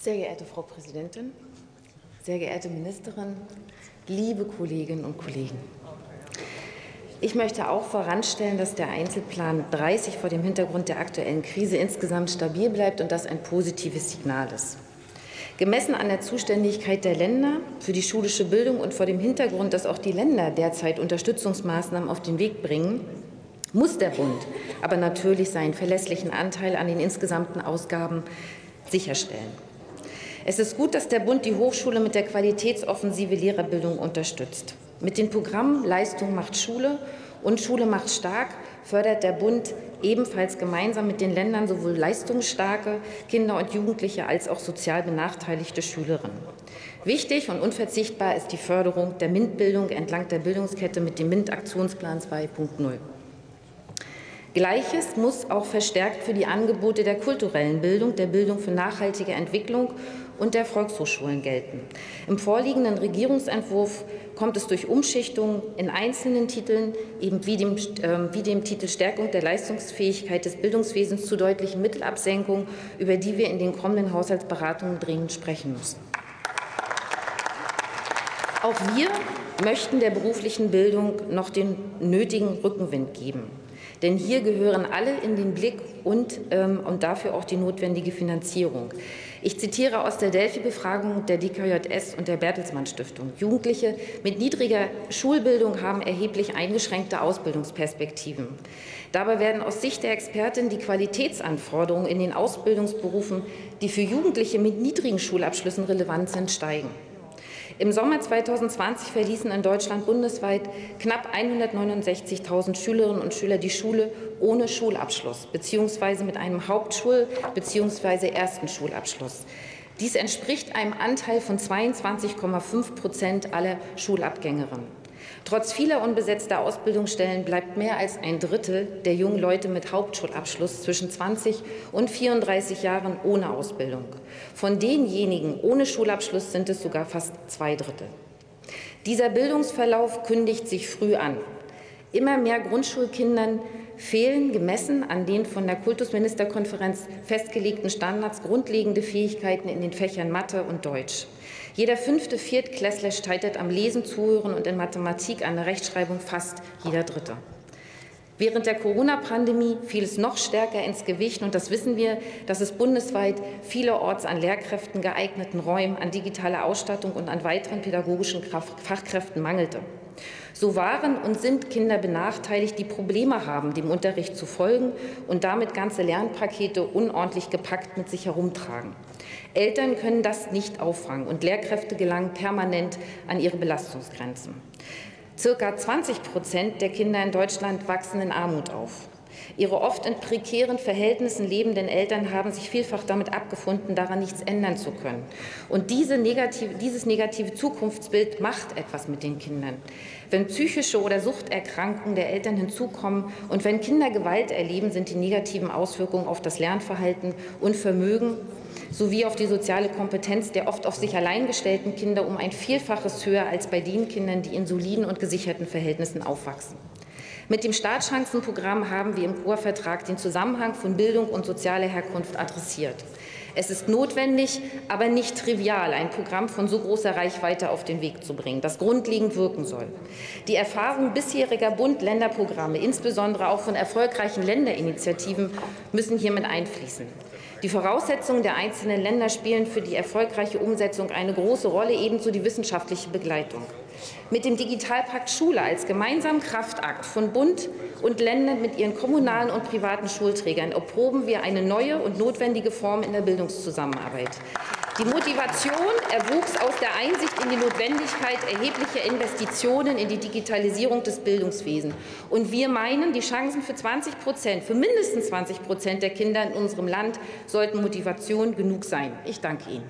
Sehr geehrte Frau Präsidentin, sehr geehrte Ministerin, liebe Kolleginnen und Kollegen. Ich möchte auch voranstellen, dass der Einzelplan 30 vor dem Hintergrund der aktuellen Krise insgesamt stabil bleibt und das ein positives Signal ist. Gemessen an der Zuständigkeit der Länder für die schulische Bildung und vor dem Hintergrund, dass auch die Länder derzeit Unterstützungsmaßnahmen auf den Weg bringen, muss der Bund aber natürlich seinen verlässlichen Anteil an den insgesamten Ausgaben sicherstellen. Es ist gut, dass der Bund die Hochschule mit der Qualitätsoffensive Lehrerbildung unterstützt. Mit den Programmen Leistung macht Schule und Schule macht stark fördert der Bund ebenfalls gemeinsam mit den Ländern sowohl leistungsstarke Kinder und Jugendliche als auch sozial benachteiligte Schülerinnen. Wichtig und unverzichtbar ist die Förderung der MINT-Bildung entlang der Bildungskette mit dem MINT-Aktionsplan 2.0. Gleiches muss auch verstärkt für die Angebote der kulturellen Bildung, der Bildung für nachhaltige Entwicklung und der Volkshochschulen gelten. Im vorliegenden Regierungsentwurf kommt es durch Umschichtungen in einzelnen Titeln, eben wie dem, äh, wie dem Titel Stärkung der Leistungsfähigkeit des Bildungswesens, zu deutlichen Mittelabsenkungen, über die wir in den kommenden Haushaltsberatungen dringend sprechen müssen. Auch wir möchten der beruflichen Bildung noch den nötigen Rückenwind geben. Denn hier gehören alle in den Blick und, ähm, und dafür auch die notwendige Finanzierung. Ich zitiere aus der Delphi-Befragung der DKJS und der Bertelsmann Stiftung. Jugendliche mit niedriger Schulbildung haben erheblich eingeschränkte Ausbildungsperspektiven. Dabei werden aus Sicht der Expertin die Qualitätsanforderungen in den Ausbildungsberufen, die für Jugendliche mit niedrigen Schulabschlüssen relevant sind, steigen. Im Sommer 2020 verließen in Deutschland bundesweit knapp 169.000 Schülerinnen und Schüler die Schule ohne Schulabschluss bzw. mit einem Hauptschul- bzw. ersten Schulabschluss. Dies entspricht einem Anteil von 22,5 Prozent aller Schulabgängerinnen. Trotz vieler unbesetzter Ausbildungsstellen bleibt mehr als ein Drittel der jungen Leute mit Hauptschulabschluss zwischen 20 und 34 Jahren ohne Ausbildung. Von denjenigen ohne Schulabschluss sind es sogar fast zwei Drittel. Dieser Bildungsverlauf kündigt sich früh an. Immer mehr Grundschulkindern fehlen gemessen an den von der Kultusministerkonferenz festgelegten Standards grundlegende Fähigkeiten in den Fächern Mathe und Deutsch. Jeder fünfte Viertklässler scheitert am Lesen, Zuhören und in Mathematik an der Rechtschreibung fast jeder Dritte. Während der Corona-Pandemie fiel es noch stärker ins Gewicht, und das wissen wir, dass es bundesweit vielerorts an Lehrkräften, geeigneten Räumen, an digitaler Ausstattung und an weiteren pädagogischen Fachkräften mangelte. So waren und sind Kinder benachteiligt, die Probleme haben, dem Unterricht zu folgen und damit ganze Lernpakete unordentlich gepackt mit sich herumtragen. Eltern können das nicht auffangen und Lehrkräfte gelangen permanent an ihre Belastungsgrenzen. Circa 20 Prozent der Kinder in Deutschland wachsen in Armut auf. Ihre oft in prekären Verhältnissen lebenden Eltern haben sich vielfach damit abgefunden, daran nichts ändern zu können. Und diese negative, dieses negative Zukunftsbild macht etwas mit den Kindern. Wenn psychische oder Suchterkrankungen der Eltern hinzukommen und wenn Kinder Gewalt erleben, sind die negativen Auswirkungen auf das Lernverhalten und Vermögen sowie auf die soziale Kompetenz der oft auf sich allein gestellten Kinder um ein Vielfaches höher als bei den Kindern, die in soliden und gesicherten Verhältnissen aufwachsen. Mit dem Startchancenprogramm haben wir im Chorvertrag den Zusammenhang von Bildung und sozialer Herkunft adressiert. Es ist notwendig, aber nicht trivial, ein Programm von so großer Reichweite auf den Weg zu bringen, das grundlegend wirken soll. Die Erfahrung bisheriger Bund-Länder-Programme, insbesondere auch von erfolgreichen Länderinitiativen, müssen hier mit einfließen. Die Voraussetzungen der einzelnen Länder spielen für die erfolgreiche Umsetzung eine große Rolle, ebenso die wissenschaftliche Begleitung. Mit dem Digitalpakt Schule als gemeinsamen Kraftakt von Bund und Ländern mit ihren kommunalen und privaten Schulträgern erproben wir eine neue und notwendige Form in der Bildungszusammenarbeit. Die Motivation erwuchs aus der Einsicht in die Notwendigkeit erheblicher Investitionen in die Digitalisierung des Bildungswesens. Und wir meinen, die Chancen für 20 Prozent, für mindestens 20 Prozent der Kinder in unserem Land sollten Motivation genug sein. Ich danke Ihnen.